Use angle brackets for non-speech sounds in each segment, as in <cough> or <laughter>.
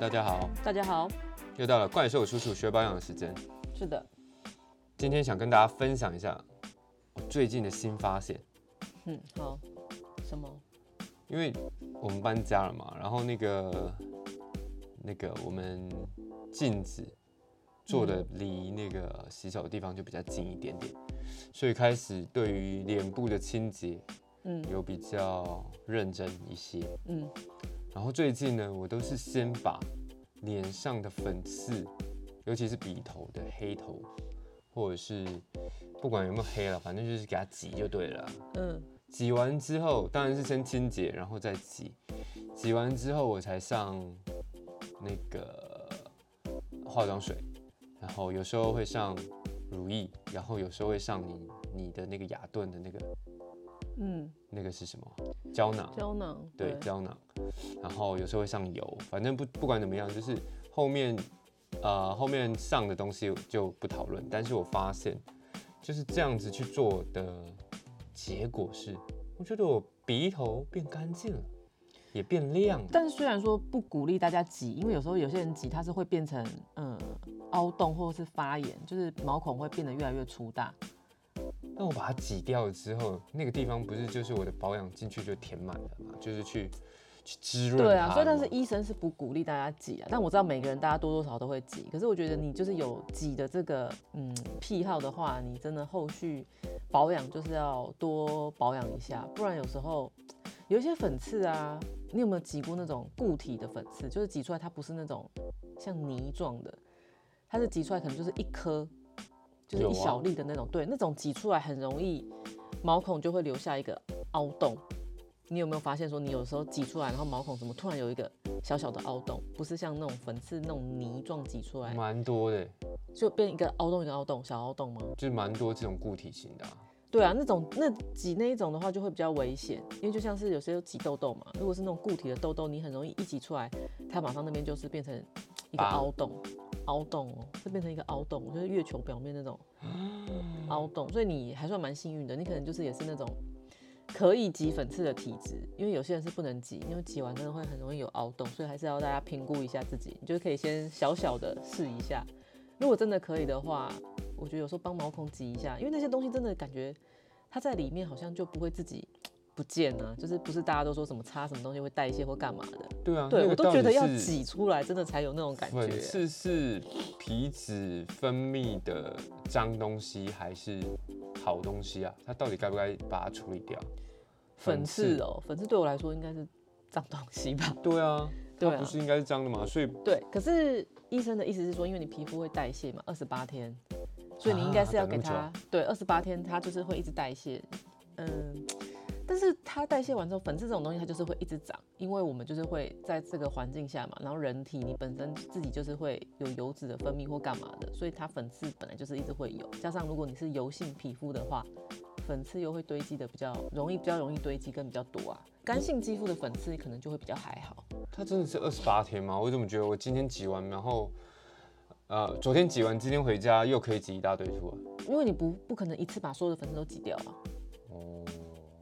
大家好，大家好，又到了怪兽叔叔学保养的时间。是的，今天想跟大家分享一下我最近的新发现，嗯，好，什么？因为我们搬家了嘛，然后那个那个我们镜子做的离那个洗手的地方就比较近一点点，所以开始对于脸部的清洁嗯。有比较认真一些。嗯。然后最近呢，我都是先把脸上的粉刺，尤其是鼻头的黑头，或者是不管有没有黑了，反正就是给它挤就对了。嗯挤完之后，当然是先清洁，然后再挤。挤完之后，我才上那个化妆水，然后有时候会上乳液，然后有时候会上你你的那个雅顿的那个嗯，那个是什么胶囊？胶囊，对，胶囊，然后有时候会上油，反正不不管怎么样，就是后面呃后面上的东西就不讨论。但是我发现就是这样子去做的结果是，我觉得我鼻头变干净了，也变亮了。但是虽然说不鼓励大家挤，因为有时候有些人挤它是会变成嗯凹洞或者是发炎，就是毛孔会变得越来越粗大。那我把它挤掉了之后，那个地方不是就是我的保养进去就填满了嘛，就是去去滋润对啊，所以但是医生是不鼓励大家挤啊，但我知道每个人大家多多少少都会挤，可是我觉得你就是有挤的这个嗯癖好的话，你真的后续保养就是要多保养一下，不然有时候有一些粉刺啊，你有没有挤过那种固体的粉刺？就是挤出来它不是那种像泥状的，它是挤出来可能就是一颗，就是一小粒的那种，对，那种挤出来很容易毛孔就会留下一个凹洞。你有没有发现说，你有时候挤出来，然后毛孔怎么突然有一个小小的凹洞，不是像那种粉刺那种泥状挤出来，蛮多的，就变一个凹洞一个凹洞小凹洞吗？就蛮多这种固体型的、啊。对啊，那种那挤那一种的话就会比较危险，因为就像是有些有挤痘痘嘛，如果是那种固体的痘痘，你很容易一挤出来，它马上那边就是变成一个凹洞，凹洞哦，这变成一个凹洞，就是月球表面那种凹洞，所以你还算蛮幸运的，你可能就是也是那种可以挤粉刺的体质，因为有些人是不能挤，因为挤完真的会很容易有凹洞，所以还是要大家评估一下自己，你就可以先小小的试一下，如果真的可以的话，我觉得有时候帮毛孔挤一下，因为那些东西真的感觉它在里面好像就不会自己不见啊，就是不是大家都说什么擦什么东西会代谢或干嘛的，对啊，对我都觉得要挤。出来，真的才有那种感粉觉。刺是皮脂分泌的脏东西还是好东西啊？它到底该不该把它处理掉？粉刺哦，粉刺对我来说应该是脏东西吧？<laughs> 对啊，<laughs> 对不，是应该是脏的吗？所以对。可是医生的意思是说，因为你皮肤会代谢嘛，二十八天，所以你应该是要给它对二十八天，它就是会一直代谢。嗯，但是它代谢完之后，粉刺这种东西它就是会一直长，因为我们就是会在这个环境下嘛，然后人体你本身自己就是会有油脂的分泌或干嘛的，所以它粉刺本来就是一直会有，加上如果你是油性皮肤的话，粉刺又会堆积的比较容易，比较容易堆积跟比较多啊。干性肌肤的粉刺可能就会比较还好。它真的是二十八天吗？我怎么觉得我今天挤完，然后呃昨天挤完，今天回家又可以挤一大堆出来？因为你不不可能一次把所有的粉刺都挤掉啊，哦，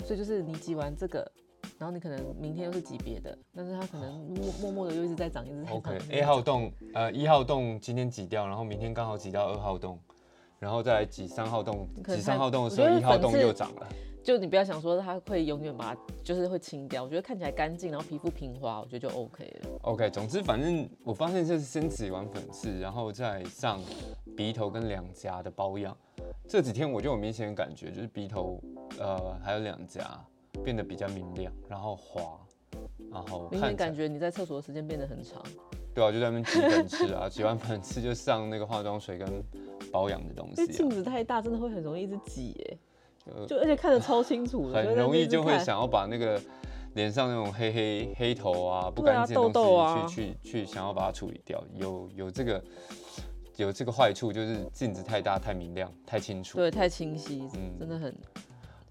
所以就是你挤完这个，然后你可能明天又是挤别的，但是它可能默默默的又一直在长，一直在长。OK 一直在 A 号洞，呃一号洞今天挤掉，然后明天刚好挤到二号洞，然后再挤三号洞，挤三号洞的时候一号洞又长了。就你不要想说它会永远把它就是会清掉，我觉得看起来干净，然后皮肤平滑，我觉得就 OK 了。OK，总之反正我发现就是先挤完粉刺，然后再上鼻头跟两颊的保养。这几天我就有明显的感觉，就是鼻头呃还有两颊变得比较明亮，然后滑，然后明显感觉你在厕所的时间变得很长。对啊，就在那边挤粉刺啊，<laughs> 挤完粉刺就上那个化妆水跟保养的东西、因为镜啊，子太大，真的会很容易一直挤耶，就就而且看得超清楚的，很容易就会想。要把那个脸上那种黑黑黑头啊、不干净的东西去去去想要把它处理掉，有有这个有这个坏处，就是镜子太大、太明亮、太清楚。对，太清晰，嗯真的很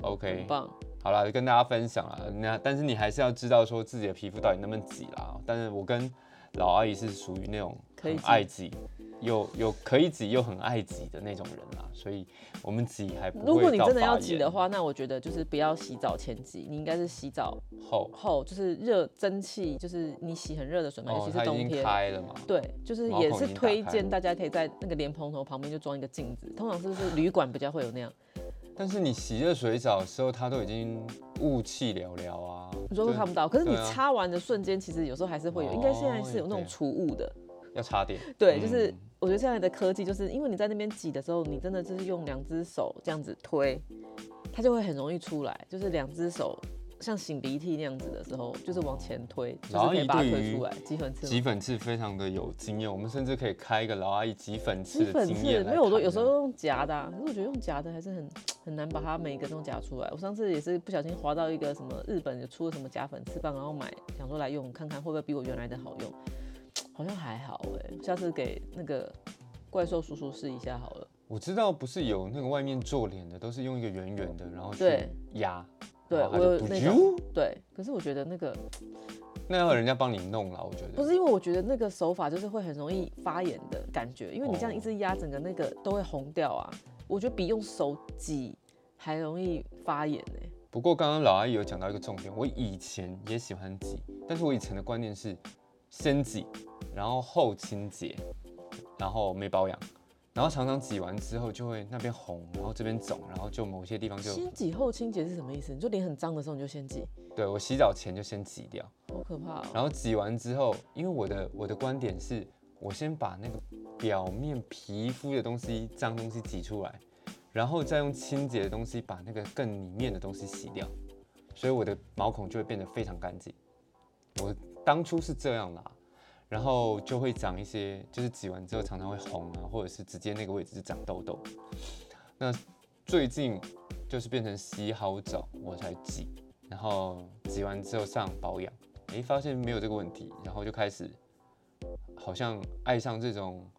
，OK，很棒。好了，跟大家分享了。那但是你还是要知道说自己的皮肤到底能不能挤啦。但是我跟老阿姨是属于那种很可以挤爱挤，有有可以挤又很爱挤的那种人啦，所以我们挤还不会如果你真的要挤的话，那我觉得就是不要洗澡前挤，你应该是洗澡后，后，就是热蒸汽，就是你洗很热的水嘛，尤哦其，是冬天。开了嘛，对，就是也是推荐大家可以在那个莲蓬头旁边就装一个镜子，通常是不是旅馆比较会有那样？但是你洗热水澡的时候，它都已经雾气寥寥啊，你说会看不到，可是你擦完的瞬间，其实有时候还是会有，应该现在哦是有那种除雾的。要插电，对，就是嗯我觉得现在的科技，就是因为你在那边挤的时候，你真的就是用两只手这样子推，它就会很容易出来，就是两只手像擤鼻涕那样子的时候，就是往前推，就是可以把它推出来。挤粉刺，挤粉刺非常的有经验，我们甚至可以开一个老阿姨挤粉刺的挤粉刺经验没有，我都有时候用夹的、啊，可是我觉得用夹的还是很很难把它每一个都夹出来。我上次也是不小心滑到一个什么日本有出了什么夹粉刺棒，然后买想说来用看看会不会比我原来的好用，好像还好哎、下次给那个怪兽叔叔试一下好了。我知道不是有那个外面做脸的，都是用一个圆圆的，然后去对压，对我有对，可是我觉得那个那要人家帮你弄了，我觉得。不是因为我觉得那个手法就是会很容易发炎的感觉，因为你这样一哦直压，整个那个都会红掉啊。我觉得比用手挤还容易发炎呢、不过刚刚老阿姨有讲到一个重点，我以前也喜欢挤，但是我以前的观念是先挤，然后后清洁，然后没保养，然后常常挤完之后就会那边红，然后这边肿，然后就某些地方就先挤后清洁是什么意思？你就脸很脏的时候你就先挤，对我洗澡前就先挤掉，好可怕哦、然后挤完之后，因为我的我的观点是我先把那个表面皮肤的东西脏东西挤出来，然后再用清洁的东西把那个更里面的东西洗掉，所以我的毛孔就会变得非常干净。我当初是这样啦，然后就会长一些，就是挤完之后常常会红啊，或者是直接那个位置就长痘痘。那最近就是变成洗好澡我才挤，然后挤完之后上保养，诶，发现没有这个问题，然后就开始好像爱上这种，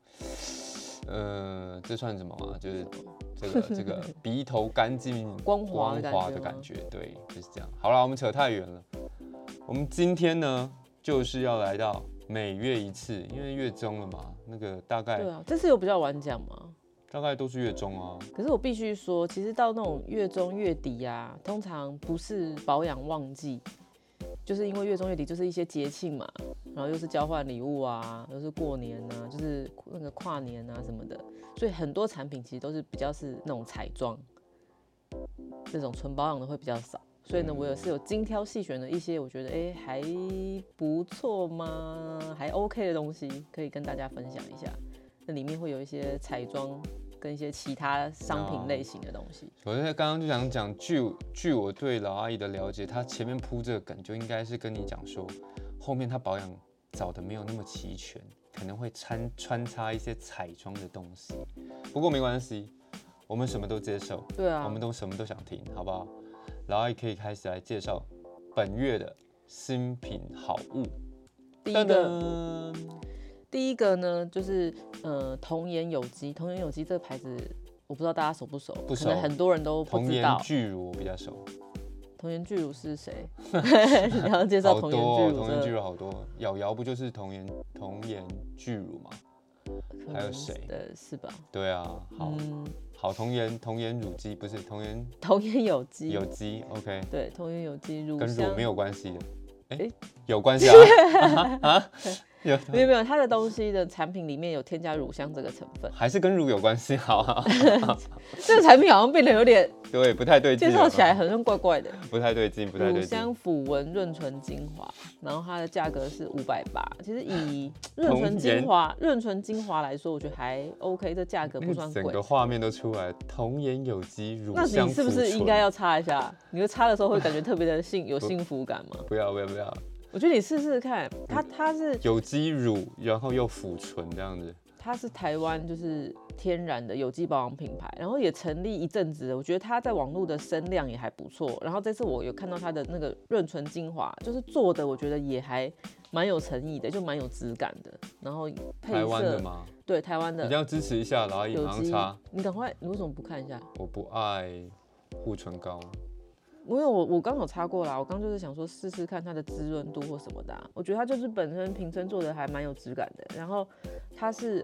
呃，这算什么啊？就是这个这个 <laughs> 鼻头干净光滑的感觉吗滑的感觉，对，就是这样。好了，我们扯太远了。我们今天呢，就是要来到每月一次，因为月中了嘛，那个大概对啊，这次有比较晚讲吗？大概都是月中啊。可是我必须说，其实到那种月中月底呀、通常不是保养旺季，就是因为月中月底就是一些节庆嘛，然后又是交换礼物啊，又是过年啊，就是那个跨年啊什么的，所以很多产品其实都是比较是那种彩妆，这种纯保养的会比较少。所以呢，我也是有精挑细选的一些，我觉得哎、还不错吗？还 OK 的东西，可以跟大家分享一下。那里面会有一些彩妆跟一些其他商品类型的东西。我在刚刚就想讲，据据我对老阿姨的了解，她前面铺这个梗就应该是跟你讲说，后面她保养找的没有那么齐全，可能会穿穿插一些彩妆的东西。不过没关系，我们什么都接受，对啊，我们都什么都想听，好不好？老阿姨可以开始来介绍本月的新品好物。第一个噔第一个呢，就是呃童颜有机，童颜有机这个牌子。我不知道大家熟不熟，不熟可能很多人都不童颜知道。巨乳我比较熟，童颜巨乳是谁？<laughs> 你要介绍童颜巨乳童颜巨乳好多，瑶瑶不就是童颜童颜巨乳吗？还有谁？呃，是吧？对啊，好、嗯，好童颜童颜乳鸡不是童颜 <laughs> 童颜有机，有机，OK，对，童颜有机乳跟乳没有关系。的，哎、诶？有关系啊啊啊 <laughs> 有没有没有，它的东西的产品里面有添加乳香这个成分。还是跟乳有关系，好好，<laughs> 这个产品好像变得有点对，不太对劲，介绍起来好像怪怪的。不太对劲，不太对劲乳香。抚纹润唇精华，然后它的价格是五百八。其实以 <laughs> 润唇精华、润唇精华来说，我觉得还 OK，这价格不算贵整个。画面都出来，童颜有机乳那你是不是应该要擦一下？你会擦的时候会感觉特别的幸有幸福感吗？不要不要不要我觉得你试试看，它它是有机乳，然后又抚唇这样子，它是台湾就是天然的有机保养品牌，然后也成立一阵子了，我觉得它在网络的声量也还不错。然后这次我有看到它的那个润唇精华，就是做的我觉得也还蛮有诚意的，就蛮有质感的。然后配台湾的色吗？对台湾的一定要支持一下，老阿姨有机马上擦。，你赶快，你为什么不看一下？我不爱护唇膏，因为我我刚有擦过啦，我刚就是想说试试看它的滋润度或什么的啊、我觉得它就是本身瓶身做的还蛮有质感的，然后它是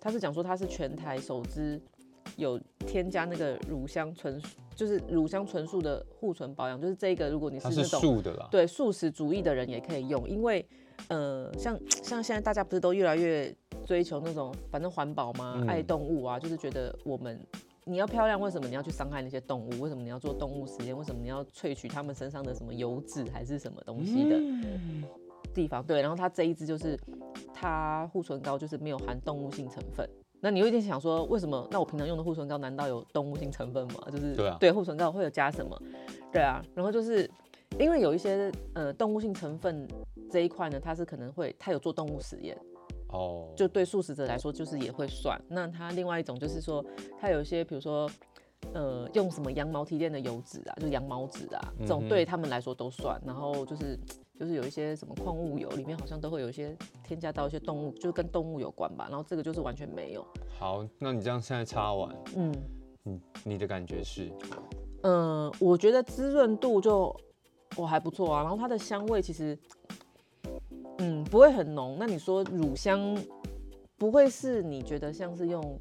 它是讲说它是全台首支有添加那个乳香纯，就是乳香纯素的护唇保养，就是这个如果你是那种素的啦，对素食主义的人也可以用，因为呃，像像现在大家不是都越来越追求那种反正环保嘛，嗯。爱动物啊，就是觉得我们你要漂亮，为什么你要去伤害那些动物？为什么你要做动物实验？为什么你要萃取它们身上的什么油脂还是什么东西的嗯地方？对，然后它这一支就是它护唇膏就是没有含动物性成分。那你有一点想说，为什么？那我平常用的护唇膏难道有动物性成分吗？就是对啊对护唇膏会有加什么？对啊，然后就是因为有一些呃动物性成分这一块呢，它是可能会它有做动物实验，哦，就对素食者来说就是也会算。那它另外一种就是说，它有一些比如说呃用什么羊毛提炼的油脂啊，就是羊毛脂啊，这种对他们来说都算。然后就是就是有一些什么矿物油里面好像都会有一些添加到一些动物，就跟动物有关吧。然后这个就是完全没有。好，那你这样现在擦完，嗯你你的感觉是？嗯、呃我觉得滋润度就我还不错啊。然后它的香味其实嗯不会很浓。那你说乳香不会是你觉得像是用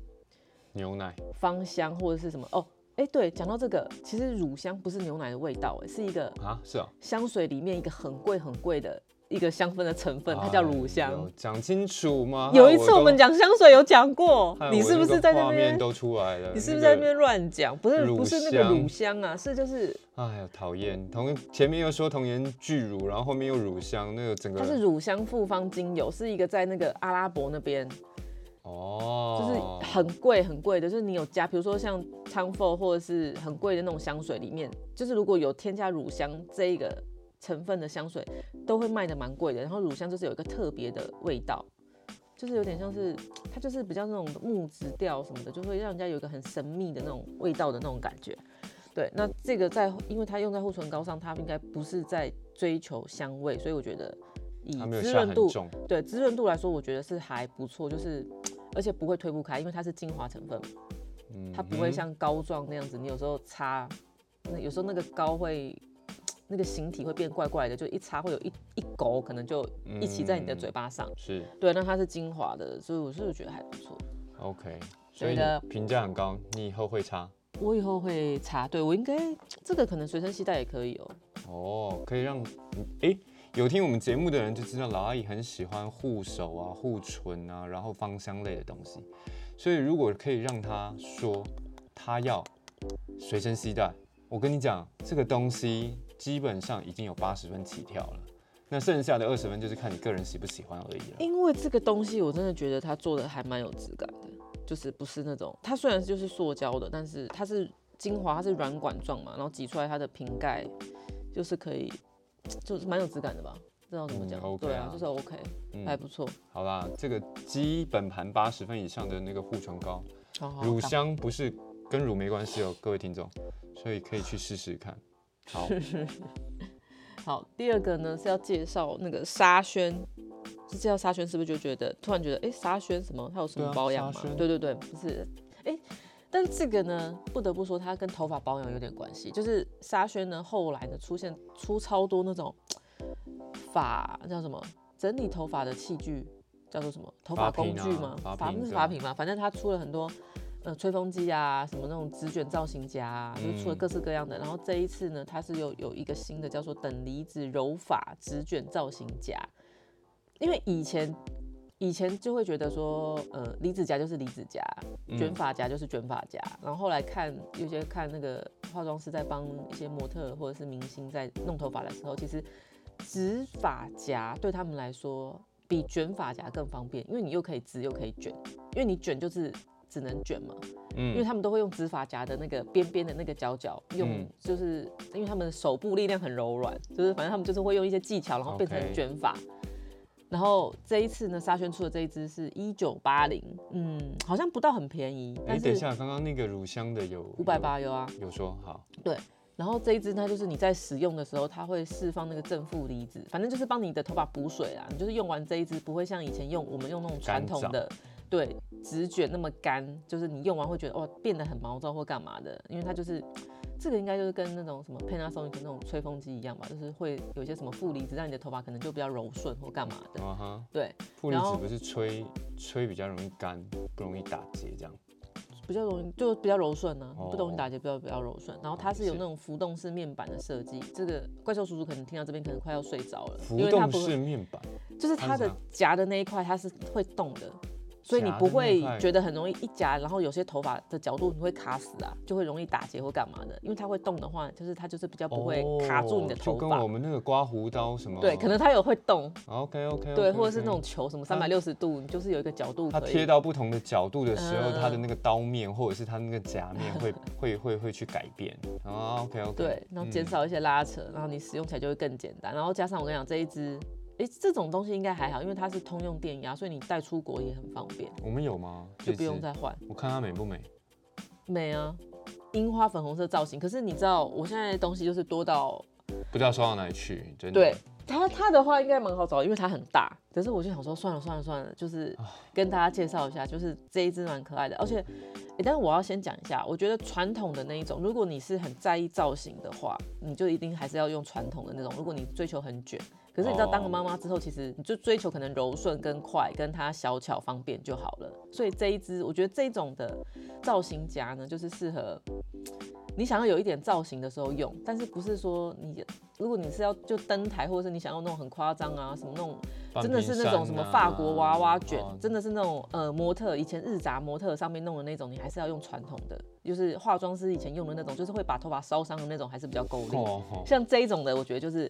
牛奶芳香或者是什么哦？哎、对，讲到这个，其实乳香不是牛奶的味道，哎，是一个啊？是啊，香水里面一个很贵很贵的一个香氛的成分，它叫乳哎香。呦讲清楚吗。有一次我们讲香水有讲过，你是不是在那边？都出来了？你是不是在那边乱讲？不是不是那个乳香啊，是就是哎呀，讨厌！同前面又说童颜巨乳，然后后面又乳香，那个整个它是乳香复方精油，是一个在那个阿拉伯那边，哦，就是很贵很贵的，就是你有加，比如说像 Tom Ford 或者是很贵的那种香水里面，就是如果有添加乳香这一个成分的香水，都会卖的蛮贵的。然后乳香就是有一个特别的味道，就是有点像是它就是比较那种木质调什么的，就会让人家有一个很神秘的那种味道的那种感觉。对，那这个在因为它用在护唇膏上，它应该不是在追求香味，所以我觉得以滋润度，对滋润度来说，我觉得是还不错，就是而且不会推不开，因为它是精华成分，嗯它不会像膏状那样子，你有时候擦，那有时候那个膏会那个形体会变怪怪的，就一擦会有一一勾，可能就一起在你的嘴巴上。是对，那它是精华的，所以我是觉得还不错。OK，所以对的你评价很高，你以后会擦我以后会擦，对我应该这个可能随身携带也可以哦、哦，可以让你哎。有听我们节目的人就知道，老阿姨很喜欢护手啊、护唇啊，然后芳香类的东西。所以如果可以让她说她要随身携带，我跟你讲，这个东西基本上已经有八十分起跳了。那剩下的二十分就是看你个人喜不喜欢而已了。因为这个东西我真的觉得它做的还蛮有质感的，就是不是那种它虽然就是塑胶的，但是它是精华，它是软管状嘛，然后挤出来它的瓶盖就是可以，就是蛮有质感的吧？不知道怎么讲，嗯，OK 啊，对啊就是 OK，、嗯还不错。好啦，这个基本盘八十分以上的那个护唇膏，好好乳香不是跟乳没关系哦，各位听众，所以可以去试试看。好，<laughs> 好，第二个呢是要介绍那个沙宣，是介绍沙宣是不是就觉得突然觉得哎沙宣什么它有什么保养吗？对对对，不是哎。但这个呢，不得不说，它跟头发保养有点关系。就是沙宣呢，后来呢出现出超多那种 <tsk> 发叫什么整理头发的器具，叫做什么头发工具吗？发不是发品吗？反正它出了很多呃吹风机啊，什么那种直卷造型夹啊，就出了嗯各式各样的。然后这一次呢，它是有有一个新的叫做等离子柔发直卷造型夹，因为以前以前就会觉得说，呃，离子夹就是离子夹，卷嗯发夹就是卷发夹。然后后来看有些看那个化妆师在帮一些模特或者是明星在弄头发的时候，其实直发夹对他们来说比卷发夹更方便，因为你又可以直又可以卷，因为你卷就是只能卷嘛，因为嗯，他们都会用直发夹的那个边边的那个角角用嗯，就是因为他们的手部力量很柔软，就是反正他们就是会用一些技巧，然后变成卷发。然后这一次呢，沙宣出的这一支是一九八零，嗯，好像不到很便宜，哎、等一下，刚刚那个乳香的有五百八有啊。有，有说好对，然后这一支它就是你在使用的时候，它会释放那个正负离子，反正就是帮你的头发补水啊。你就是用完这一支，不会像以前用我们用那种传统的，对，直卷那么干，就是你用完会觉得哇变得很毛躁或干嘛的，因为它就是这个应该就是跟那种什么 Panasonic 那种吹风机一样吧，就是会有一些什么负离子，让你的头发可能就比较柔顺或干嘛的。啊哈，对，负离子不是吹吹比较容易干，不容易打结这样。比较容易就比较柔顺呢、哦不容易打结，比较比较柔顺。然后它是有那种浮动式面板的设计，这个怪兽叔叔可能听到这边可能快要睡着了，浮动式面板，就是它的夹的那一块它是会动的。所以你不会块觉得很容易一夹，然后有些头发的角度你会卡死啊，就会容易打结或干嘛的。因为它会动的话，就是它就是比较不会卡住你的哦头发。就跟我们那个刮胡刀什么。对，可能它有会动，OK OK。对，或者是那种球什么三百六十度，你就是有一个角度它。贴到不同的角度的时候，嗯它的那个刀面或者是它那个夹面会 <laughs> 会会会去改变。啊，OK OK。对，然后减少一些拉扯，然后你使用起来就会更简单。然后加上我跟你讲这一支，哎，这种东西应该还好，因为它是通用电压，所以你带出国也很方便，我们有吗？就不用再换。我看它美不美？美啊，樱花粉红色造型。可是你知道，我现在的东西就是多到，不知道收到哪里去，真的。对它它的话应该蛮好找，因为它很大。可是我就想说，算了算了算了，就是啊跟大家介绍一下，就是这一只蛮可爱的，而且。诶但是我要先讲一下，我觉得传统的那一种，如果你是很在意造型的话，你就一定还是要用传统的那种。如果你追求很卷，可是你知道当了妈妈之后，其实你就追求可能柔顺跟快，跟它小巧方便就好了。所以这一支，我觉得这种的造型夹呢，就是适合你想要有一点造型的时候用，但是不是说你如果你是要就登台，或者是你想要那种很夸张啊，什么那种真的是那种什么法国娃娃卷，哦真的是那种呃模特以前日杂模特上面弄的那种，你还是要用传统的，就是化妆师以前用的那种，就是会把头发烧伤的那种，还是比较够力。哦哦像这一种的，我觉得就是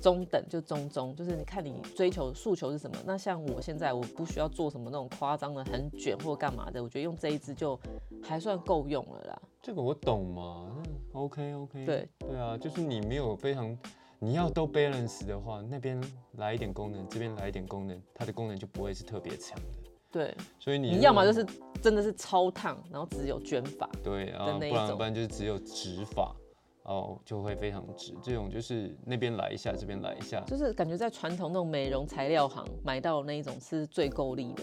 中等，就中中，就是你看你追求诉求是什么。那像我现在，我不需要做什么那种夸张的、很卷或干嘛的，我觉得用这一支就还算够用了啦。这个我懂嘛嗯？OK OK。对对啊，就是你没有非常，你要都 balance 的话，那边来一点功能，这边来一点功能，它的功能就不会是特别强的。对，所以你你要么就是真的是超烫，然后只有卷发，对啊，不然不然就是只有直发，哦，就会非常直。这种就是那边来一下，这边来一下。就是感觉在传统那种美容材料行买到那一种是最够力的。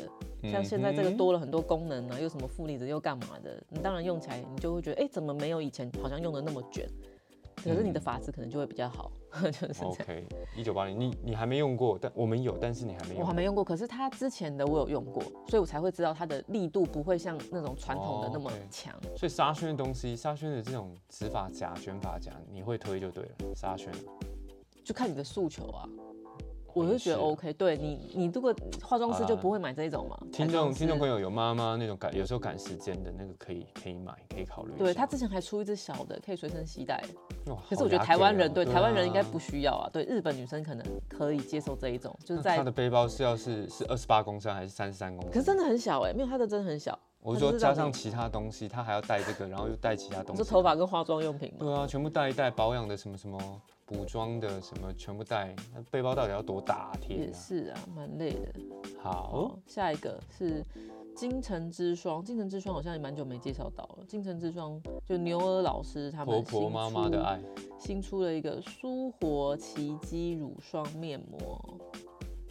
像现在这个多了很多功能啊，又什么负离子又干嘛的，你当然用起来你就会觉得，哎、怎么没有以前好像用的那么卷？可是你的发质可能就会比较好，<laughs> 就是这样。OK，一九八零，你你还没用过，但我们有，但是你还没用。我还没用过，可是它之前的我有用过，所以我才会知道它的力度不会像那种传统的那么强。所以沙宣的东西，沙宣的这种直发夹、卷发夹，你会推就对了。沙宣，就看你的诉求啊。我就觉得 OK，对你，你如果化妆师就不会买这种嘛。听众听众朋友，有妈妈那种赶，有时候赶时间的那个可以可以买，可以考虑。对他之前还出一只小的，可以随身携带。哇可是我觉得台湾人对台湾人应该啊不需要啊，对日本女生可能可以接受这一种，就是在那他，的背包是要是是二十八公升还是三十三公升？可是真的很小哎、没有它的真的很小。我是说它就是让你加上其他东西，他还要带这个，然后又带其他东西。你说头发跟化妆用品吗？对啊，全部带一带，保养的什么什么，补妆的什么，全部带。那背包到底要多大、啊？天也！是啊，蛮累的。好，好，下一个是金城之霜，金城之霜好像也蛮久没介绍到了。金城之霜就牛儿老师他们婆婆新妈妈的出爱，新出了一个舒活奇迹乳霜面膜，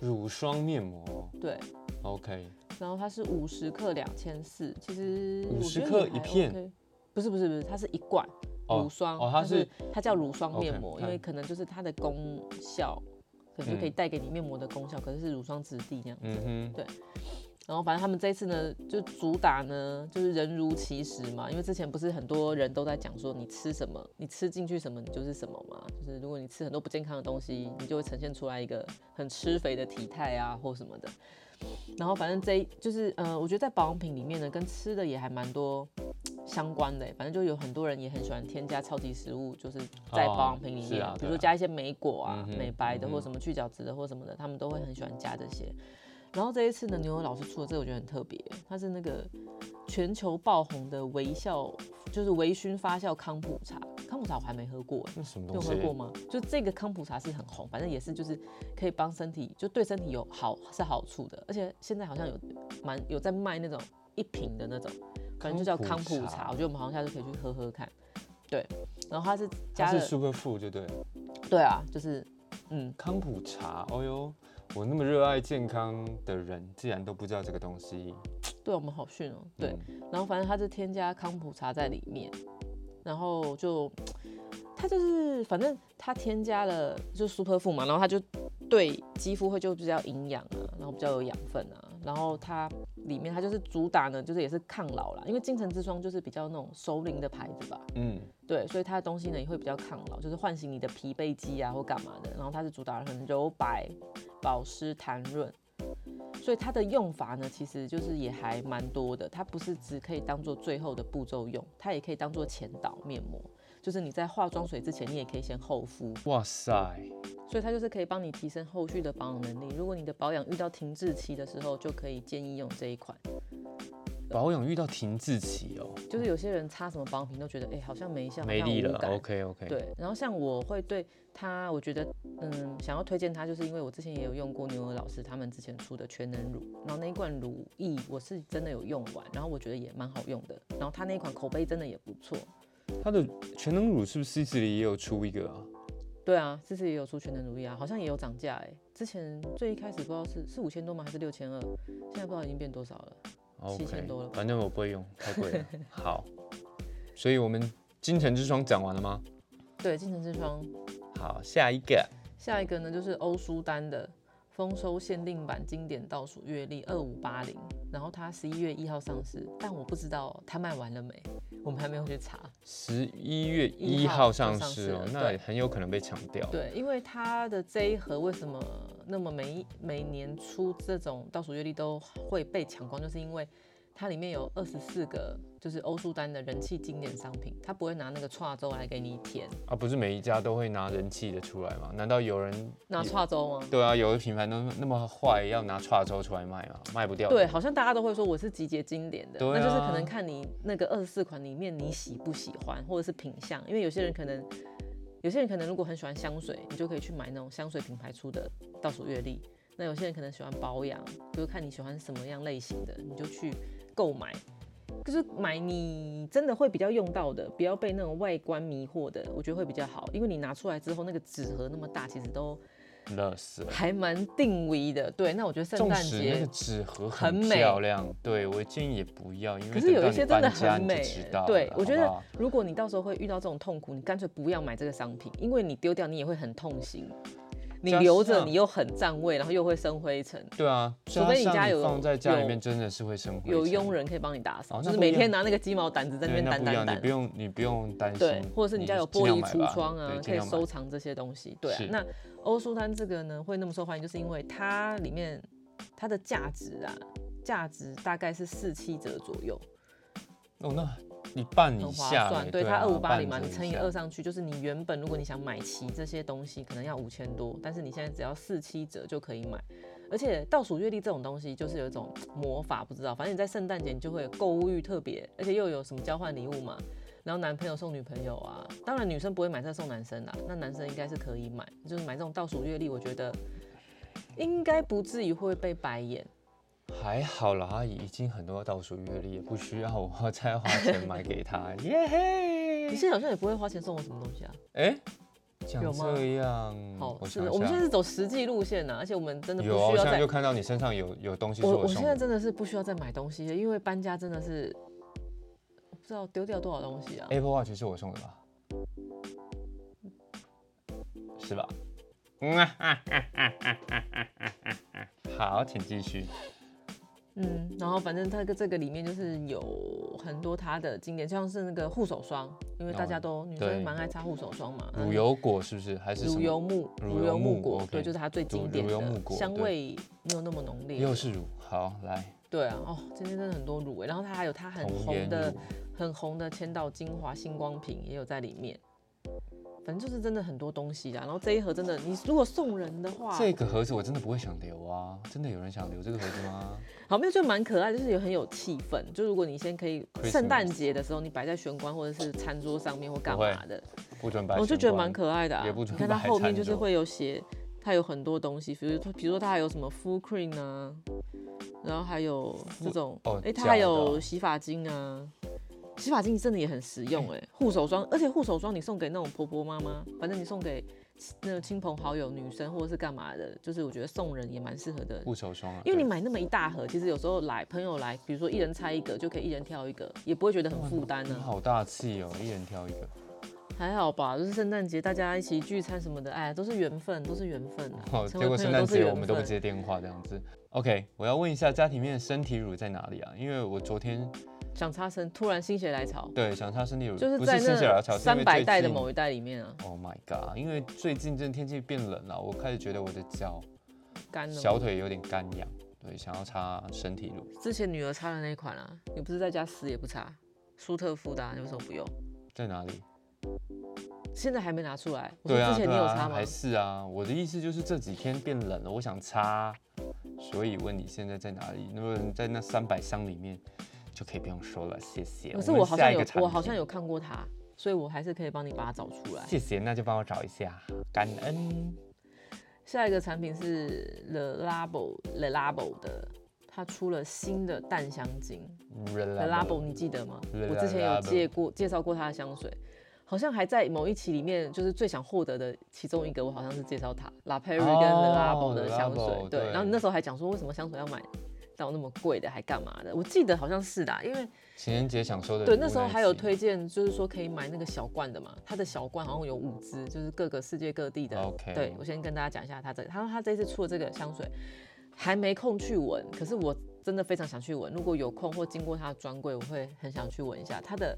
乳霜面膜对，，OK，然后它是五十克两千四，其实我50觉得也还克一片不是不是不是，它是一罐哦乳霜，哦它但是是它叫乳霜面膜，因为可能就是它的功效，可能就可以嗯带给你面膜的功效，可是是乳霜质地那样。嗯哼，然后反正他们这一次呢，就主打呢就是人如其食嘛，因为之前不是很多人都在讲说你吃什么，你吃进去什么你就是什么嘛，就是如果你吃很多不健康的东西，你就会呈现出来一个很吃肥的体态啊或什么的。然后反正这就是呃，我觉得在保养品里面呢，跟吃的也还蛮多相关的欸，反正就有很多人也很喜欢添加超级食物，就是在哦保养品里面，是啊啊比如说加一些莓果啊、嗯美白的或什么去角质的或什么的，他们都会很喜欢加这些。然后这一次呢，牛牛老师出的这个我觉得很特别，它是那个全球爆红的微笑，就是微醺发酵康普茶。康普茶我还没喝过欸，那什么你有东西？喝过吗？就这个康普茶是很红，反正也是就是可以帮身体，就对身体有好是好处的，而且现在好像有蛮有在卖那种一瓶的那种，反正就叫康普茶。我觉得我们好像下次可以去喝喝看。对，然后它是加是，super food 就对。对啊，就是嗯，康普茶，哦哟，我那么热爱健康的人，既然都不知道这个东西。对我们好逊哦、对，嗯然后反正它是添加康普茶在里面，然后就它就是反正它添加了就 super food 嘛，然后它就对肌肤会就比较营养啊，然后比较有养分啊，然后它里面它就是主打呢，就是也是抗老啦，因为金城之霜就是比较那种熟龄的牌子吧，嗯，对，所以它的东西呢也会比较抗老，就是唤醒你的疲惫肌啊或干嘛的，然后它是主打很柔白、保湿、弹润。所以它的用法呢，其实就是也还蛮多的。它不是只可以当做最后的步骤用，它也可以当做前导面膜，就是你在化妆水之前，你也可以先厚敷。哇塞，所以它就是可以帮你提升后续的保养能力。如果你的保养遇到停滞期的时候，就可以建议用这一款。保养遇到停滞期哦，就是有些人擦什么保养品都觉得，哎、好像没效，没力了。，OK OK，，对，然后像我会对它，我觉得嗯，想要推荐它，就是因为我之前也有用过牛尔老师他们之前出的全能乳，然后那一罐乳液我是真的有用完，然后我觉得也蛮好用的，然后它那一款口碑真的也不错。它的全能乳是不是 C 子里也有出一个啊？对啊，这次也有出全能乳液啊，好像也有涨价哎，之前最一开始不知道是是五千多吗，还是六千二，现在不知道已经变多少了。OK，7000 多了反正我不会用，太贵了。<laughs> 好，所以我们金城之霜讲完了吗？对，金城之霜，好，下一个下一个呢就是欧舒丹的丰收限定版经典倒数月历二五八零，然后它十一月一号上市，但我不知道它卖完了没，我们还没有去查。十一月一一号号上市哦那对很有可能被抢掉。对，因为它的这一盒为什么那么每一每年出这种倒数月历都会被抢光，就是因为它里面有二十四个就是欧舒丹的人气经典商品，它不会拿那个串州来给你填，啊，不是每一家都会拿人气的出来吗？难道有人拿串州吗？对啊，有的品牌都那么坏，要拿叉粥出来卖吗？卖不掉。对，好像大家都会说我是集结经典的，对那就是啊可能看你那个二十四款里面你喜不喜欢，或者是品相，因为有些人可能，有些人可能如果很喜欢香水，你就可以去买那种香水品牌出的倒数月历。那有些人可能喜欢保养，就是看你喜欢什么样类型的，你就去购买。就是买你真的会比较用到的，不要被那种外观迷惑的，我觉得会比较好。因为你拿出来之后，那个纸盒那么大，其实都乐死了。还蛮定位的。对，那我觉得圣诞纵使那个纸盒很漂亮，对我建议也不要，因为可是有一些真的很美对我觉得如果你到时候会遇到这种痛苦，你干脆不要买这个商品，因为你丢掉你也会很痛心，你留着你又很占位，然后又会生灰尘。对啊，除非你家有放在家里有面真的是会生灰有佣人可以帮你打扫，就是每天拿那个鸡毛掸子在那对边掸掸掸你不。用你不用担心，对，或者是你家有玻璃橱窗啊，可以收收。藏这些东西。对啊，那欧舒丹这个呢会那么受欢迎，就是因为它里面它的价值啊，价值大概是四七折左右。哦，那一半以很划下算，欸，对它啊二五八零嘛，你乘以下二上去，就是你原本如果你想买齐这些东西，可能要五千多，但是你现在只要四七折就可以买。而且倒数月历这种东西就是有一种魔法，不知道，反正你在圣诞节你就会有购物欲特别，而且又有什么交换礼物嘛，然后男朋友送女朋友啊，当然女生不会买这送男生啦，那男生应该是可以买，就是买这种倒数月历，我觉得应该不至于会被白眼。还好啦，阿姨已经很多倒数阅历，也不需要我再花钱买给她。<laughs> 耶嘿！你现在好像也不会花钱送我什么东西啊？哎，讲这样？好，我我们现在是走实际路线啊，而且我们真的有啊，现在就看到你身上有有东西。我我现在真的是不需要再买东西，因为搬家真的是不知道丢掉多少东西啊。Apple Watch 是我送的吧？是吧？嗯啊，好，请继续。嗯，然后反正它个这个里面就是有很多它的经典，像是那个护手霜，因为大家都、女生蛮爱擦护手霜嘛。乳油果是不是？还是乳油木乳油油木木果，对，就是它最经乳典的，果香味没有那么浓烈。又是乳。好，来，对啊，哦，今天真的很多乳味，然后它还有它很红的。很红的千岛精华星光瓶也有在里面。反正就是真的很多东西啦，然后这一盒真的，你如果送人的话，这个盒子我真的不会想留啊！真的有人想留这个盒子吗？<laughs> 好没有就蛮可爱，就是也很有气氛。就如果你先可以圣诞节的时候，你摆在玄关或者是餐桌上面或干嘛的，不准摆。我就觉得蛮可爱的啊。也不准你看它摆后面就是会有写，它有很多东西，比如说比如说它还有什么 full cream 啊，然后还有这种，哦哎、它还有洗发精啊。洗发精真的也很实用哎、护手霜，而且护手霜你送给那种婆婆妈妈，反正你送给那个亲朋好友、女生或者是干嘛的，就是我觉得送人也蛮适合的。护手霜啊，因为你对买那么一大盒，其实有时候来朋友来，比如说一人拆一个，就可以一人挑一个，也不会觉得很负担呢。好大气哦，一人挑一个。还好吧，就是圣诞节大家一起聚餐什么的，哎，都是缘分，都是缘分啊。哦，成结果圣诞节我们都不接电话这样子。OK，我要问一下家庭面的身体乳在哪里啊？因为我昨天想擦身，突然心血来潮，对想擦身体乳，就是在是心血来潮，三百最近代的某一代里面啊，Oh my god！因为最近真的天气变冷了，我开始觉得我的脚、干了。小腿有点干痒，对，想要擦身体乳，之前女儿擦的那一款啊，你不是在家死也不擦，舒特夫的、啊，你为什么不用？在哪里？现在还没拿出来。我对啊，说之前你对有擦吗？啊还是啊，我的意思就是这几天变冷了，我想擦，所以问你现在在哪里？那么在那三百箱里面，就可以不用说了，谢谢。可是我好像有我好像有看过它，所以我还是可以帮你把它找出来。谢谢，那就帮我找一下，感恩。下一个产品是 The Labo The Labo 的，它出了新的淡香精。The Labo 你记得吗？我之前有介过介绍过它的香水，好像还在某一期里面，就是最想获得的其中一个，我好像是介绍它 La Perry 跟 The 哦 Labo 的香水。对然后你那时候还讲说，为什么香水要买到那么贵的，还干嘛的？我记得好像是的啊，因为情人节想说的对那时候还有推荐，就是说可以买那个小罐的嘛，它的小罐好像有五支，就是各个世界各地的。OK 对我先跟大家讲一下它这个，他说他这次出的这个香水还没空去闻，可是我真的非常想去闻。如果有空或经过他的专柜，我会很想去闻一下它的。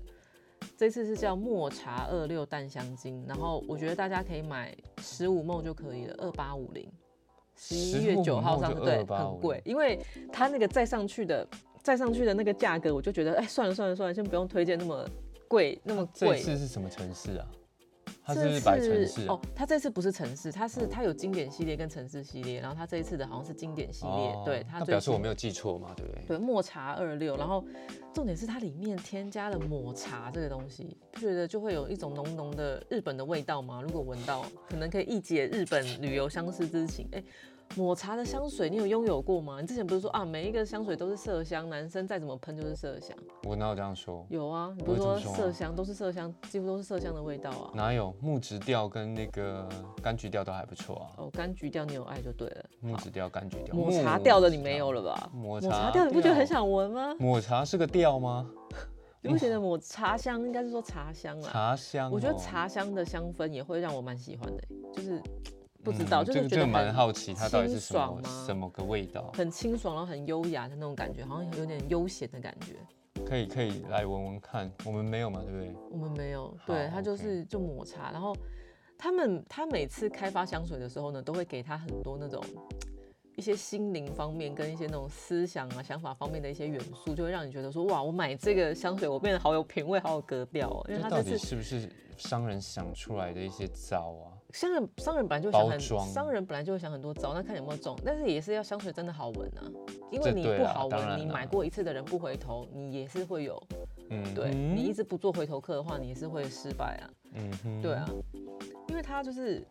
这次是叫抹茶二六淡香精，然后我觉得大家可以买十五梦就可以了，二八五零，十一月九号上就对，很贵，因为它那个再上去的再上去的那个价格，我就觉得哎算了算了算了，先不用推荐那么贵那么这贵。次是什么城市啊？它这是不是白城市啊哦，它这次不是城市，它是它有经典系列跟城市系列，然后它这一次的好像是经典系列，哦对它表示我没有记错嘛，对不对？对抹茶二六，然后重点是它里面添加了抹茶这个东西，不觉得就会有一种浓浓的日本的味道吗？如果闻到，可能可以一解日本旅游相思之情。哎、抹茶的香水你有拥有过吗？你之前不是说啊，每一个香水都是麝香，男生再怎么喷就是麝香。我哪有这样说？有啊，你不是说麝香都是麝香，几乎都是麝香的味道啊。哪有木质调跟那个柑橘调都还不错啊？哦，柑橘调你有爱就对了。木质调、柑橘调，抹茶调的你没有了吧？抹抹茶茶调你不觉得很想闻吗？抹茶是个调吗？<laughs> 你不觉得抹茶香应该是说茶香啊？茶香哦、我觉得茶香的香氛也会让我蛮喜欢的，就是不知道，嗯就是觉得蛮好奇，它到底是什么爽什么个味道？很清爽，然后很优雅的那种感觉，好像有点悠闲的感觉。可以可以来闻闻看，我们没有嘛，对不对？我们没有，对，它就是就抹茶，然后他们他每次开发香水的时候呢，都会给他很多那种。一些心灵方面跟一些那种思想啊、想法方面的一些元素，就会让你觉得说，哇，我买这个香水，我变得好有品味、好有格调哦。因为这到底是不是商人想出来的一些招啊？商人商人本来就会想很，商人本来就会想很多招，那看有没有中，但是也是要香水真的好闻啊，因为你不好闻，你买过一次的人不回头，你也是会有，嗯，对、嗯你一直不做回头客的话，你也是会失败啊，嗯哼对啊，因为他就是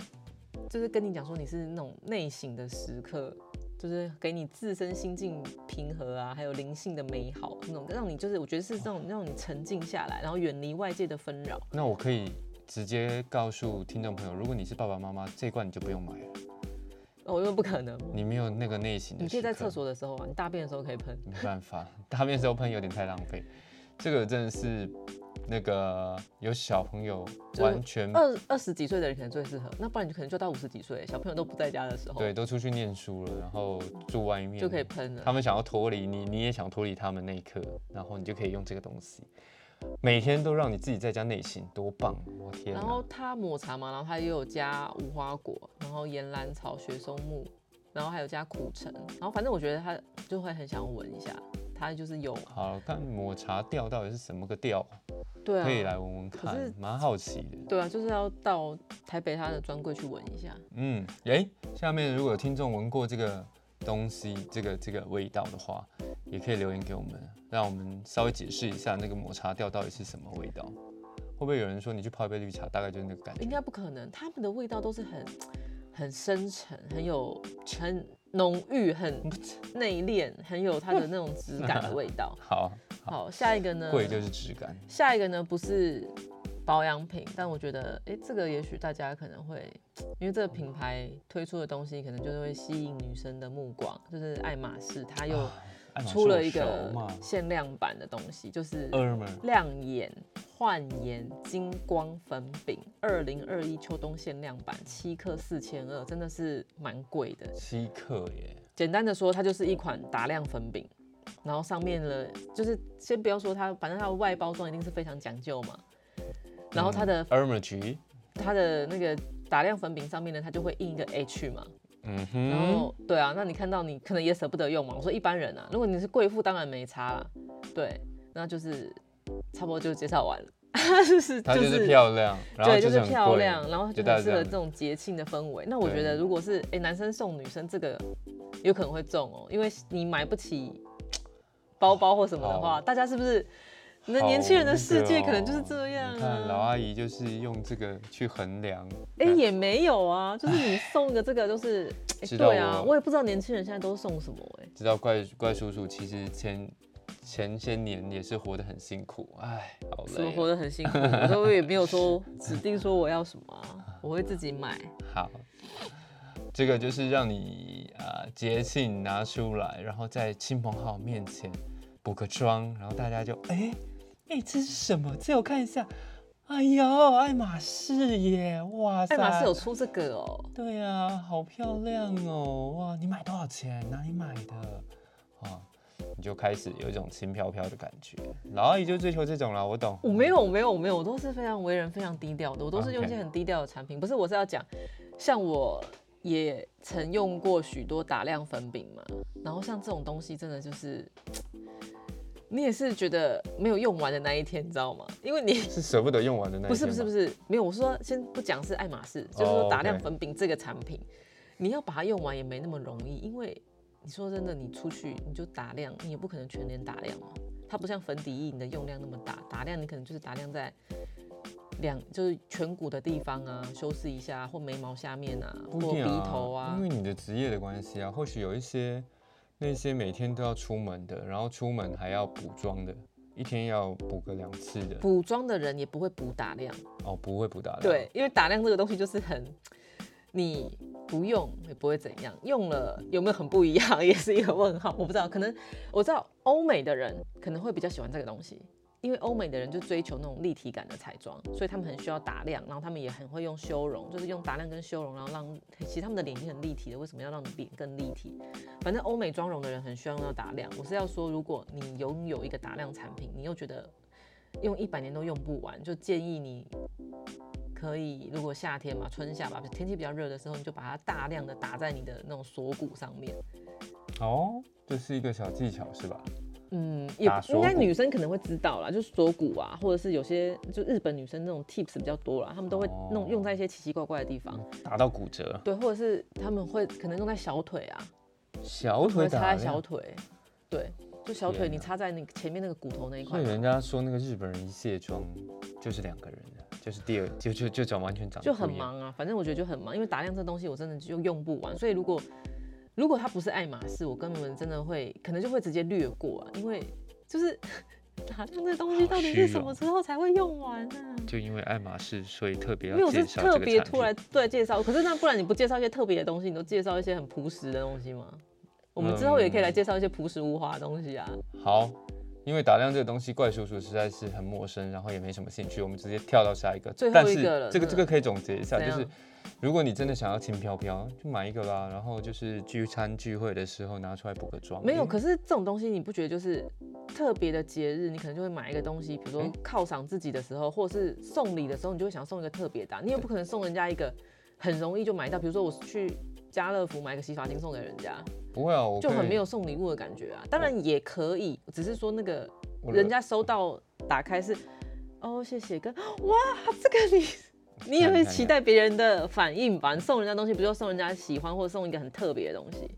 就是跟你讲说你是那种内省的时刻。就是给你自身心境平和啊，还有灵性的美好，那种让你就是我觉得是这种让你沉静下来，然后远离外界的纷扰。那我可以直接告诉听众朋友，如果你是爸爸妈妈，这一罐你就不用买了，我，因为不可能，你没有那个内心的。你可以在厕，所的时候啊，你大便的时候可以喷。没办法，<laughs> 大便的时候喷有点太浪费。这个真的是那个有小朋友完全二二十几岁的人可能最适合，那不然你可能就到五十几岁，小朋友都不在家的时候，对，都出去念书了，然后住外面就可以喷了。他们想要脱离你，你也想脱离他们那一刻，然后你就可以用这个东西，每天都让你自己在家内省，多棒！我天！然后它抹茶嘛，然后它也有加无花果，然后岩兰草、雪松木，然后还有加苦橙，然后反正我觉得它就会很想要闻一下，它就是有好看抹茶调到底是什么个调，对啊，可以来闻闻看，蛮好奇的。对啊，就是要到台北它的专柜去闻一下。嗯，诶，下面如果有听众闻过这个东西，这个这个味道的话，也可以留言给我们，让我们稍微解释一下那个抹茶调到底是什么味道。会不会有人说你去泡一杯绿茶，大概就是那个感觉应？该不可能，他们的味道都是很很深沉，很有很浓郁、很内敛，很有它的那种质感的味道。<laughs> 好，好，下一个呢？贵就是质感。下一个呢不是保养品，但我觉得，哎、这个也许大家可能会，因为这个品牌推出的东西，可能就是会吸引女生的目光，就是爱马仕，它又出了一个限量版的东西，就是，亮眼焕颜金光粉饼，二零二一秋冬限量版，七克四千二，真的是蛮贵的。七克耶，简单的说，它就是一款打亮粉饼，然后上面了，就是先不要说它，反正它的外包装一定是非常讲究嘛。然后它的、Hermitage，它的那个打亮粉饼上面呢，它就会印一个 H 嘛。嗯哼然，后对啊，那你看到你可能也舍不得用嘛。我说一般人啊，如果你是贵妇，当然没差啦。对，那就是差不多就介绍完了。<laughs> 就是它就是漂亮，然后对，就是漂亮，然后就就很适合这种节庆的氛围。那我觉得，如果是哎、男生送女生这个，有可能会中哦，因为你买不起包包或什么的话，大家是不是？那好年轻人的世界可能就是哦这样你看老啊。阿姨就是用这个去衡量，哎、也没有啊，就是你送的这个，就是、<laughs> 哎对啊，我我也不知道年轻人现在都送什么哎、知道怪怪叔叔其实前前些年也是活得很辛苦，哎，好什么累哦。活得很辛苦，我都也没有说 <laughs> 指定说我要什么啊，我会自己买。<laughs> 好，这个就是让你啊、呃节庆拿出来，然后在亲朋好友面前补个妆，然后大家就哎哎、这是什么？借我看一下。哎呦，爱马仕耶！哇塞，爱马仕有出这个哦，对啊，好漂亮哦！哇，你买多少钱？哪里买的？啊，你就开始有一种轻飘飘的感觉。老阿姨就追求这种了，我懂。我没有，我没有，我没有，我都是非常为人非常低调的，我都是用一些很低调的产品。不是，我是要讲，像我也曾用过许多打亮粉饼嘛，然后像这种东西真的就是，你也是觉得没有用完的那一天，你知道吗？因为你是舍不得用完的那一不是不是不是没有，我说先不讲是爱马仕，就是哦说打亮粉饼这个产品，你要把它用完也没那么容易，因为你说真的，你出去你就打亮，你也不可能全脸打亮嘛。它不像粉底液，你的用量那么大，打亮你可能就是打亮在两就是颧骨的地方啊，修饰一下，或眉毛下面啊，或鼻头啊因。为你的职业的关系啊，或许有一些那些每天都要出门的，然后出门还要补妆的，一天要补个两次的，补妆的人也不会补打量，哦，不会补打量。对，因为打量这个东西就是很，你不用也不会怎样，用了有没有很不一样，<laughs> 也是一个问号。我不知道，可能我知道欧美的人可能会比较喜欢这个东西，因为欧美的人就追求那种立体感的彩妆，所以他们很需要打亮，然后他们也很会用修容，就是用打亮跟修容，然后让其实他们的脸已经很立体了，为什么要让脸更立体？反正欧美妆容的人很需要用到打亮。我是要说，如果你拥有一个打亮产品，你又觉得用一百年都用不完，就建议你可以，如果夏天嘛，春夏吧，天气比较热的时候，你就把它大量的打在你的那种锁骨上面。哦，这是一个小技巧是吧？嗯，也应该女生可能会知道啦，就是锁骨啊，或者是有些就日本女生那种 tips 比较多啦，他们都会弄哦用在一些奇奇怪怪的地方，打到骨折，对，或者是他们会可能用在小腿啊，小腿打插在小。腿，对，就小腿你插在那个前面那个骨头那一块。嘛，所以人家说那个日本人一卸妆就是两个人的，就是第二就就就长完全长就。很忙啊，反正我觉得就很忙，因为打量这东西我真的就用不完，所以如果如果它不是爱马仕，我根本真的会可能就会直接略过啊，因为就是 <laughs> 打亮这东西到底是什么时候才会用完呢、就因为爱马仕，所以特别没有是要介绍特别突然对介绍，可是那不然你不介绍一些特别的东西，你都介绍一些很朴实的东西吗？我们之后也可以来嗯介绍一些朴实无华的东西啊。好，因为打量这个东西，怪叔叔实在是很陌生，然后也没什么兴趣，我们直接跳到下一个。最后一个了这个这个可以总结一下，就是如果你真的想要轻飘飘，就买一个啦，然后就是聚餐聚会的时候拿出来补个妆。没有，可是这种东西你不觉得就是特别的节日，你可能就会买一个东西，比如说嗯犒赏自己的时候，或者是送礼的时候，你就会想送一个特别的啊、你也不可能送人家一个很容易就买到，比如说我去家乐福买个洗发精送给人家，不会啊，我就很没有送礼物的感觉啊。当然也可以，只是说那个人家收到打开是哦谢谢跟 <gasps> 哇这个你。<laughs> 你也会期待别人的反应吧？你送人家东西，不就送人家喜欢，或者送一个很特别的东西？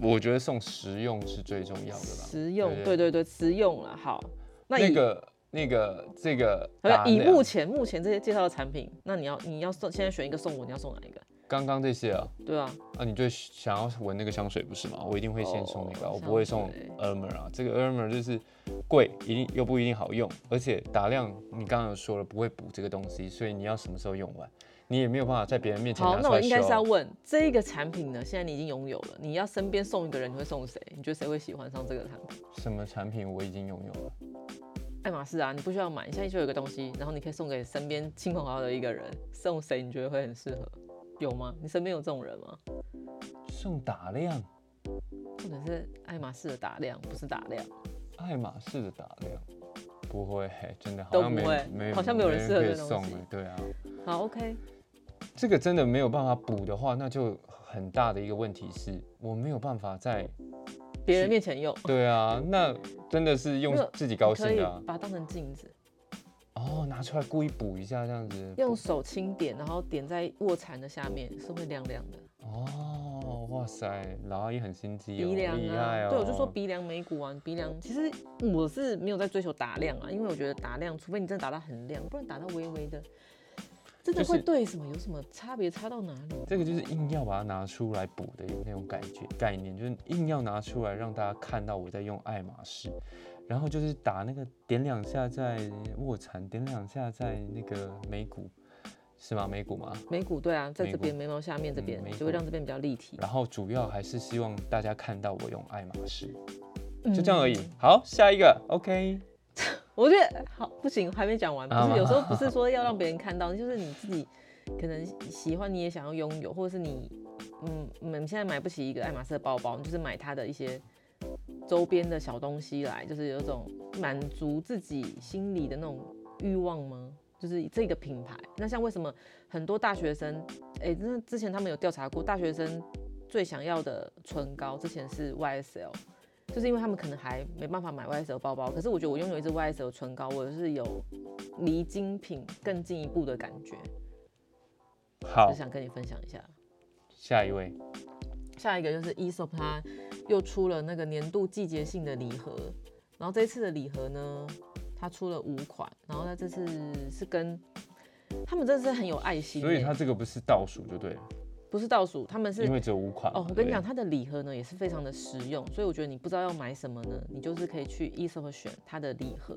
我觉得送实用是最重要的吧。实用，对对对对，实用了。好，那以那个那个这个以目前目前这些介绍的产品，那你要你要送，现在选一个送我，你要送哪一个？刚刚这些啊，对啊，啊，你最想要闻那个香水不是吗？我一定会先送那个我不会送 Ermer 啊。这个 Ermer 就是贵，一定又不一定好用，而且打量你刚刚有说了不会补这个东西，所以你要什么时候用完，你也没有办法在别人面前好，拿出来那我应该是要秀。问这一个产品呢，现在你已经拥有了，你要身边送一个人，你会送谁？你觉得谁会喜欢上这个产品？什么产品我已经拥有了？爱马仕啊，你不需要买，你现在就有一个东西，然后你可以送给身边亲朋好友的一个人，送谁你觉得会很适合？有吗？你身边有这种人吗？送打量，或者是爱马仕的打量，不是打量。爱马仕的打量。不会，真的好像没都不会没好像没有人适合这东西对啊，好，OK，这个真的没有办法补的话，那就很大的一个问题是我没有办法在别人面前用，对啊，那真的是用自己高兴的、啊、把它当成镜子，哦，拿出来故意补一下这样子。用手轻点，然后点在卧蚕的下面，是会亮亮的。哦，哇塞，老阿姨很心机哦，鼻梁。对，我就说鼻梁眉骨啊，鼻梁。其实我是没有在追求打亮啊，因为我觉得打亮，除非你真的打到很亮，不然打到微微的，真的就是会对什么有什么差别，差到哪里？这个就是硬要把它拿出来补的那种感觉概念，就是硬要拿出来让大家看到我在用爱马仕，然后就是打那个点两下在卧蚕，点两下在那个眉骨，是吗？眉骨吗？眉骨对啊，在这边眉毛下面这边就会让这边比较立体。然后主要还是希望大家看到我用爱马仕，嗯就这样而已。好，下一个，OK。<laughs> 我觉得好不行，还没讲完。不啊是有时候不是说要让别人看到，<laughs> 就是你自己可能喜欢，你也想要拥有，或者是你嗯，你们现在买不起一个爱马仕的包包，你就是买它的一些周边的小东西来，就是有种满足自己心里的那种欲望吗？就是这个品牌。那像为什么很多大学生，哎、那之前他们有调查过，大学生最想要的唇膏之前是 YSL。就是因为他们可能还没办法买 YSL 包包，可是我觉得我拥有一支 YSL 唇膏，我是有离精品更进一步的感觉，好就，想跟你分享一下。下一位，下一个就是 Esop 它又出了那个年度季节性的礼盒，然后这一次的礼盒呢，它出了五款，然后它这次是跟他们真的是很有爱心耶，所以它这个不是倒数就对了，不是倒数，他们是因为只有五款。哦，我跟你讲，它的礼盒呢也是非常的实用，所以我觉得你不知道要买什么呢，你就是可以去 eShop 选它的礼盒，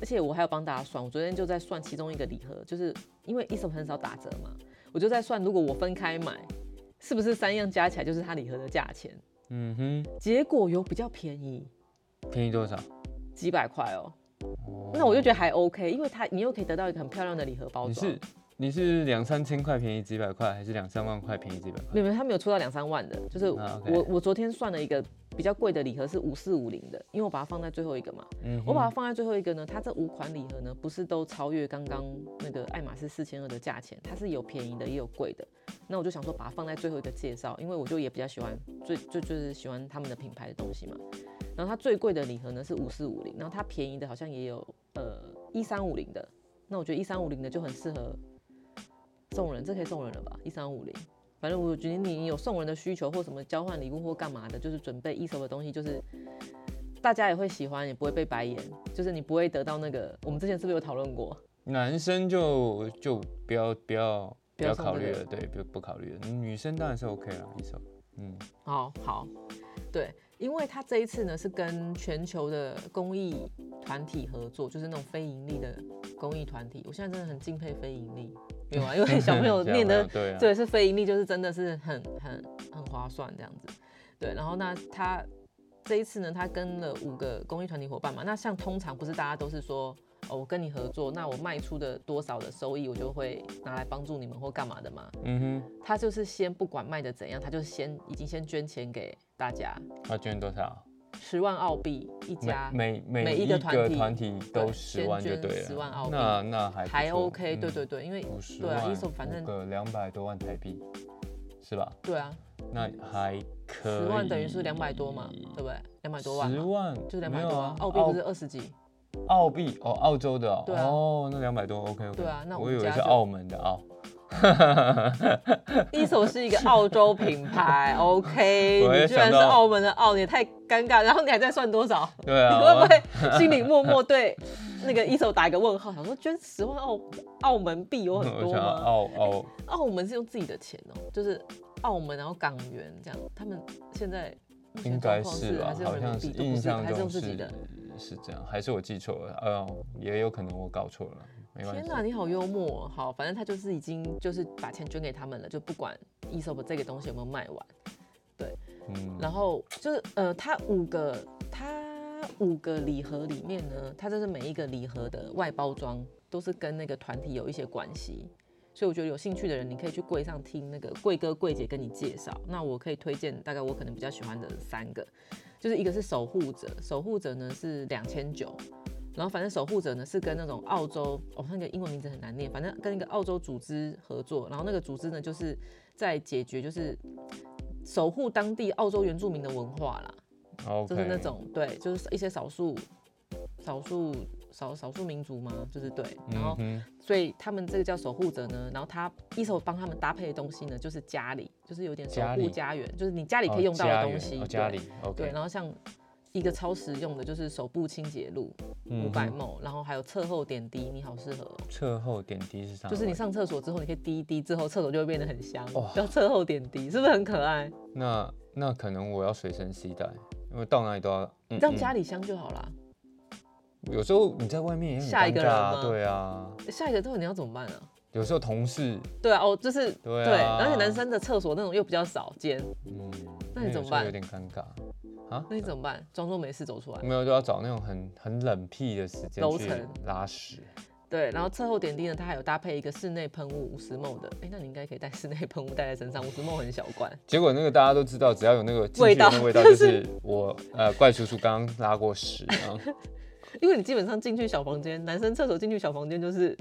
而且我还有帮大家算，我昨天就在算其中一个礼盒，就是因为 eShop 很少打折嘛，我就在算如果我分开买，是不是三样加起来就是它礼盒的价钱？对嗯哼，结果有比较便宜，便宜多少？几百块哦，哦那我就觉得还 OK，因为它你又可以得到一个很漂亮的礼盒包装。你是你是两三千块便宜几百块，还是两三万块便宜几百块？没有，没有，他没有出到两三万的，就是我我昨天算了一个比较贵的礼盒是五四五零的，因为我把它放在最后一个嘛。嗯，我把它放在最后一个呢，它这五款礼盒呢，不是都超越刚刚那个爱马仕四千二的价钱，它是有便宜的也有贵的。那我就想说把它放在最后一个介绍，因为我就也比较喜欢最就就是喜欢他们的品牌的东西嘛。然后它最贵的礼盒呢是五四五零，然后它便宜的好像也有呃一三五零的。那我觉得一三五零的就很适合送人，这可以送人了吧？一三五零。反正我觉得你有送人的需求或什么交换礼物或干嘛的，就是准备一手的东西，就是大家也会喜欢，也不会被白眼，就是你不会得到那个。我们之前是不是有讨论过？男生就就不要不要不要考虑了，对，不不考虑了。女生当然是 OK 了，一手，嗯，好好，对，因为他这一次呢是跟全球的公益团体合作，就是那种非盈利的公益团体。我现在真的很敬佩非盈利，没有啊？因为 <laughs> 小朋友念的对，是非盈利，就是真的是很很很划算这样子。对，然后那他这一次呢，他跟了五个公益团体伙伴嘛。那像通常不是大家都是说，哦，我跟你合作，那我卖出的多少的收益，我就会拿来帮助你们或干嘛的嘛。嗯哼他就是先不管卖的怎样，他就先已经先捐钱给大家，他捐多少？十万澳币一家。每每每一个团体团体都十万就对了，10万澳币那那还还 OK，、对嗯对对，因为五十对啊反正五个两百多万台币，是吧？对啊，那还可以。十万等于是两百多嘛，对不对？两百多万，十万就是两百多啊澳币不是二十几？澳币哦，澳洲的哦，哦，那两百多，OK OK。对啊那我我以为是澳门的澳。<laughs> 一手是一个澳洲品牌，<laughs> OK，你居然是澳门的澳，你也太尴尬，然后你还在算多少？对啊，你会不会心里默默对那个一手打一个问号，想说捐十万澳澳门币有很多吗？澳澳澳门是用自己的钱哦、就是澳门然后港元这样，他们现在应该是吧还？是用好像是人民币，不印是，还是象中是用自己的。是这样，还是我记错了？呃，也有可能我搞错了，没关系。天哪，你好幽默哦！好，反正他就是已经就是把钱捐给他们了，就不管 ESOP 这个东西有没有卖完。嗯，然后就是呃，他五个他五个礼盒里面呢，它就是每一个礼盒的外包装都是跟那个团体有一些关系，所以我觉得有兴趣的人，你可以去柜上听那个柜哥柜姐跟你介绍。那我可以推荐大概我可能比较喜欢的三个，就是一个是守护者，守护者呢是两千九。然后反正守护者呢是跟那种澳洲哦，那个英文名字很难念，反正跟一个澳洲组织合作，然后那个组织呢就是在解决就是守护当地澳洲原住民的文化啦就是那种对，就是一些少数少数少少数民族嘛，就是对，然后、嗯所以他们这个叫守护者呢，然后他一手帮他们搭配的东西呢，就是家里，就是有点守护家园，就是你家里可以用到的东西，家里对然后像一个超实用的就是手部清洁露五嗯百哼 ml，然后还有侧后点滴，你好适合哦。侧后点滴是啥？就是你上厕所之后，你可以滴一滴，之后厕所就会变得很香，哦叫侧后点滴，是不是很可爱？那那可能我要随身携带，因为到哪里都要。嗯让嗯家里香就好啦。有时候你在外面也很下一个尴尬啊人对啊，下一个之后你要怎么办啊？有时候同事，对啊，哦，就是对对，啊而且男生的厕所那种又比较少见，嗯，那你怎么办有点尴尬。那你怎么办？装作没事走出来。没有，就要找那种很很冷僻的时间去楼层拉屎。对，然后侧后点滴呢，它还有搭配一个室内喷雾五十 ml 的，哎，那你应该可以带室内喷雾带在身上，五十 ml 很小罐。结果那个大家都知道，只要有那个进味道味道，就是我呃怪叔叔刚刚拉过屎，啊 <laughs> 因为你基本上进去小房间，男生厕所进去小房间就是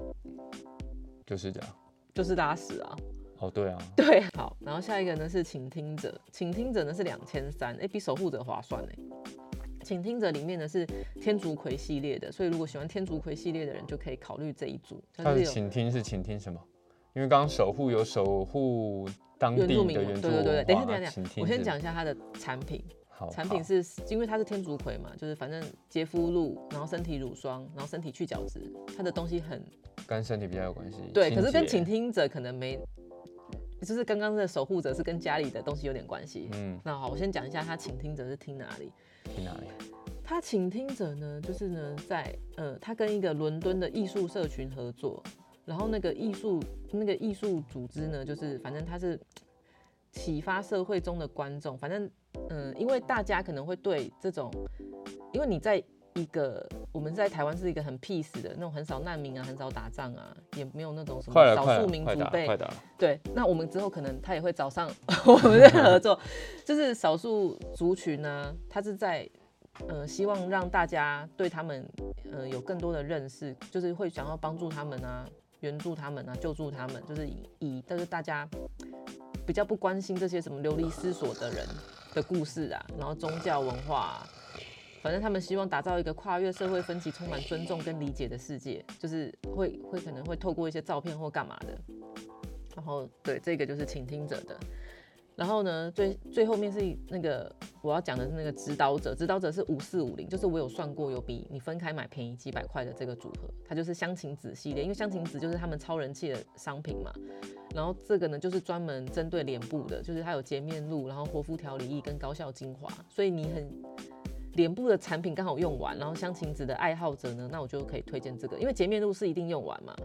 就是这样。就是拉屎啊。哦，对啊，<laughs> 对，好，然后下一个呢是倾听者，倾听者呢是两千三，哎，比守护者划算哎。倾听者里面呢是天竺葵系列的，所以如果喜欢天竺葵系列的人就可以考虑这一组。它他的是有倾听是倾听什么？因为刚刚守护有守护当地原住民文，的原住对对对对，等一下等一下我先讲一下它的产品。好产品是因为它是天竺葵嘛，就是反正洁肤露，然后身体乳霜，然后身体去角质，它的东西很跟身体比较有关系。对，可是跟洁倾听者可能没，就是刚刚的守护者是跟家里的东西有点关系。嗯，那好，我先讲一下他倾听者是听哪里。听哪里？他倾听者呢，就是呢在呃，他跟一个伦敦的艺术社群合作，然后那个艺术那个艺术组织呢，就是反正他是启发社会中的观众，反正嗯、因为大家可能会对这种，因为你在一个我们在台湾是一个很 peace 的那种，很少难民啊，很少打仗啊，也没有那种什么少数，民，族被！对，那我们之后可能他也会找上 <laughs> 我们的合作，就是少数族群呢，他是在呃希望让大家对他们呃有更多的认识，就是会想要帮助他们啊，援助他们啊，救助他们，就是以以就是大家比较不关心这些什么流离失所的人的故事啊，然后宗教文化、啊。反正他们希望打造一个跨越社会分歧、充满尊重跟理解的世界，就是会会可能会透过一些照片或干嘛的，然后对这个就是倾听者的，然后呢最最后面是那个我要讲的是那个指导者，指导者是五四五零，就是我有算过有比你分开买便宜几百块的这个组合，它就是香芹子系列，因为香芹子就是他们超人气的商品嘛，然后这个呢就是专门针对脸部的，就是它有洁面露，然后活肤调理液跟高效精华，所以你很。脸部的产品刚好用完，然后香芹子的爱好者呢，那我就可以推荐这个，因为洁面露是一定用完嘛，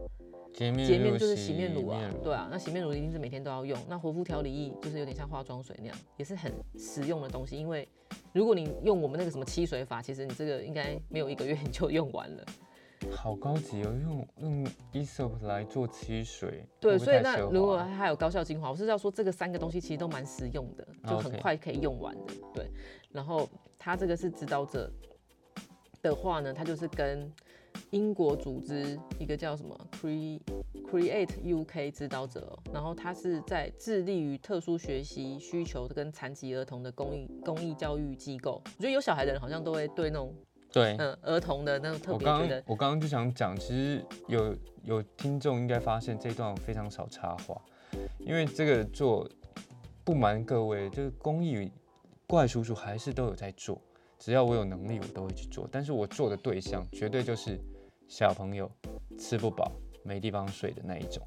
洁面洁面就是洗面乳啊，乳对啊，那洗面乳一定是每天都要用。那活肤调理液就是有点像化妆水那样，也是很实用的东西。因为如果你用我们那个什么七水法，其实你这个应该没有一个月你就用完了。<laughs> 好高级哦，用用 ESOP 来做漆水，对，所以那如果华还有高效精华，我是要说这个三个东西其实都蛮实用的，就很快可以用完的。对，然后它这个是指导者的话呢，他就是跟英国组织一个叫什么 Cre Create UK 指导者哦、然后他是在致力于特殊学习需求跟残疾儿童的公益公益教育机构。我觉得有小孩的人好像都会对那种对。嗯儿童的那种特我刚别觉得我刚刚就想讲，其实有有听众应该发现这段非常少插话，因为这个做不瞒各位，就是公益怪叔叔还是都有在做，只要我有能力，我都会去做。但是我做的对象绝对就是小朋友吃不饱、没地方睡的那一种。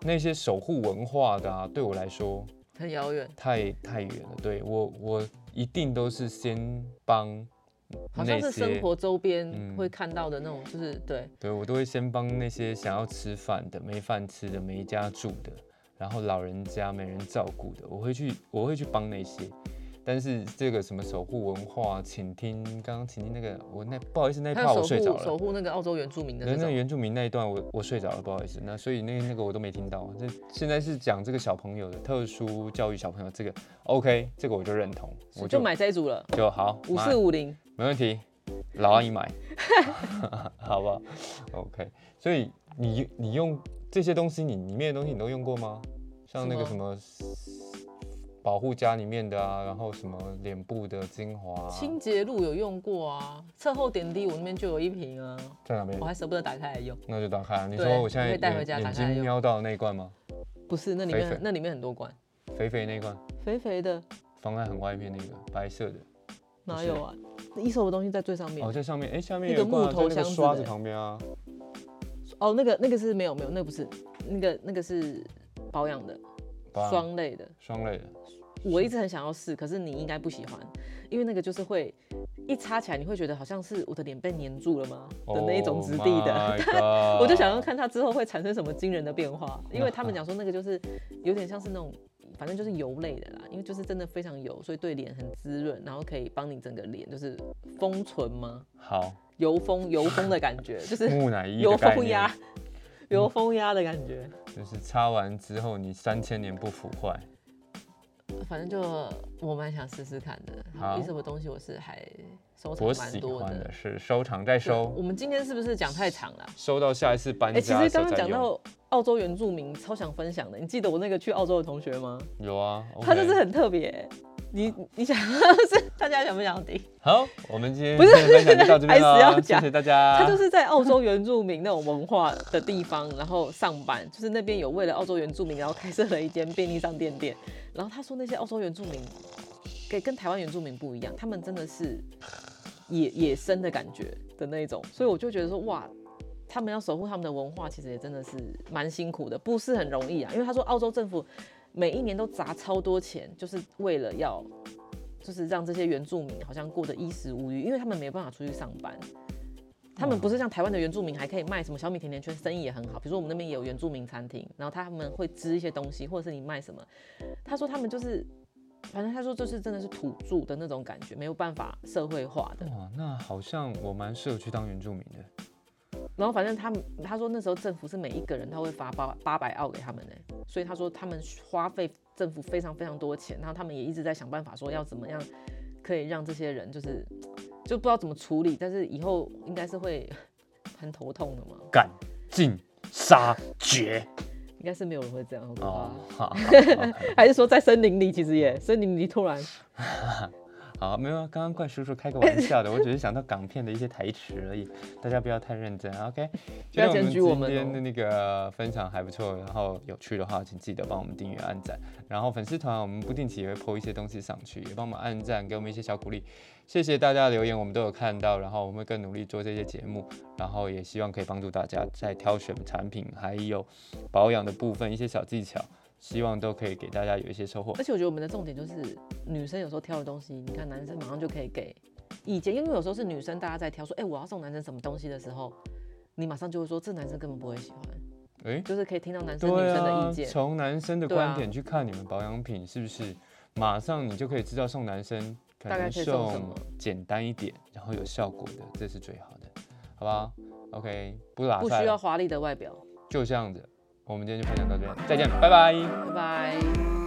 那些守护文化的啊，对我来说很遥远，太太远了。对我，我一定都是先帮好像是生活周边嗯会看到的那种，就是对，对我都会先帮那些想要吃饭的、没饭吃的、没家住的，然后老人家没人照顾的，我会去，我会去帮那些。但是这个什么守护文化，请听刚刚请听那个，我那不好意思那一还有守趴我睡着了。守护那个澳洲原住民的那那原住民那一段我我睡着了，不好意思。那所以那那个我都没听到。这现在是讲这个小朋友的特殊教育小朋友这个 OK，这个我就认同，我就买这一组了，就好，五买四五零，没问题，老阿姨买，<laughs> 好不好？OK，所以你你用这些东西，你里面的东西你都用过吗？像那个什什么保护家里面的啊，然后什么脸部的精华、啊，清洁露有用过啊，侧后点滴我那边就有一瓶啊，在哪边我？还舍不得打开来用。那就打开啊。你说我现在可以带回家打开瞄到那一罐吗？不是，那里面那里面很多罐，肥肥那一罐，肥肥的放在很外面那个白色的。哪有啊？一手的东西在最上面哦，。在上面，哎、下面一罐啊木头箱刷子旁边啊。哦，那个那个是没有没有，那个不是，那个那个是保养的霜类的。双类的，我一直很想要试，可是你应该不喜欢，因为那个就是会一擦起来，你会觉得好像是我的脸被粘住了吗的那一种质地的。<laughs> Oh 我就想要看它之后会产生什么惊人的变化，因为 <laughs> 他们讲说那个就是有点像是那种，反正就是油类的啦，因为就是真的非常油，所以对脸很滋润，然后可以帮你整个脸就是封存吗？好油封油封的感觉，就是木乃伊油封压，油封压的感觉。就是擦完之后你三千年不腐坏。反正就我蛮想试试看的。好有什么东西我是还收藏我蛮多的的。是收藏再收我，们今天是不是讲太长了？收到下一次搬哎、其家的实刚刚。讲到澳洲原住民，超想分享的。你记得我那个去澳洲的同学吗？有啊，他就是很特别。你你想是大家想不想听？好，我们今天不是分享就到这边还是要了，谢讲谢大家。他就是在澳洲原住民那种文化的地方，然后上班，就是那边有为了澳洲原住民，然后开设了一间便利商店店。然后他说那些澳洲原住民，跟跟台湾原住民不一样，他们真的是野野生的感觉的那种，所以我就觉得说哇。他们要守护他们的文化，其实也真的是蛮辛苦的，不是很容易啊。因为他说澳洲政府每一年都砸超多钱，就是为了要，就是让这些原住民好像过得衣食无虞，因为他们没办法出去上班。他们不是像台湾的原住民，还可以卖什么小米甜甜圈，生意也很好。比如说我们那边也有原住民餐厅，然后他们会织一些东西，或者是你卖什么。他说他们就是，反正他说就是真的是土著的那种感觉，没有办法社会化的。哇，那好像我蛮适合去当原住民的。然后反正他们他说那时候政府是每一个人他会发八八百澳给他们呢，所以他说他们花费政府非常非常多钱，然后他们也一直在想办法说要怎么样可以让这些人就是就不知道怎么处理，但是以后应该是会 <laughs> 很头痛的嘛，赶尽杀绝。应该是没有人会这样。哦，好，<laughs> 还是说在森林里，其实也森林里突然好，没有啊，刚刚怪叔叔开个玩笑的，我只是想到港片的一些台词而已，大家不要太认真，OK？不要检举我们哦今天的那个分享还不错，然后有趣的话，请记得帮我们订阅、按赞，然后粉丝团我们不定期也会 po 一些东西上去，也帮我们按赞，给我们一些小鼓励，谢谢大家的留言，我们都有看到，然后我们会更努力做这些节目，然后也希望可以帮助大家在挑选产品还有保养的部分一些小技巧。希望都可以给大家有一些收获。而且我觉得我们的重点就是女生有时候挑的东西，你看男生马上就可以给意见，因为有时候是女生大家在挑说，哎、我要送男生什么东西的时候，你马上就会说这男生根本不会喜欢，诶，就是可以听到男生女生的啊意，见。从男生的观点去看你们保养品，是不是马上你就可以知道送男生可能大概送什么简单一点，然后有效果的，这是最好的，好吧？OK，不拉不，需要华丽的外表。就这样子，我们今天就分享到这，再见，拜拜。拜拜。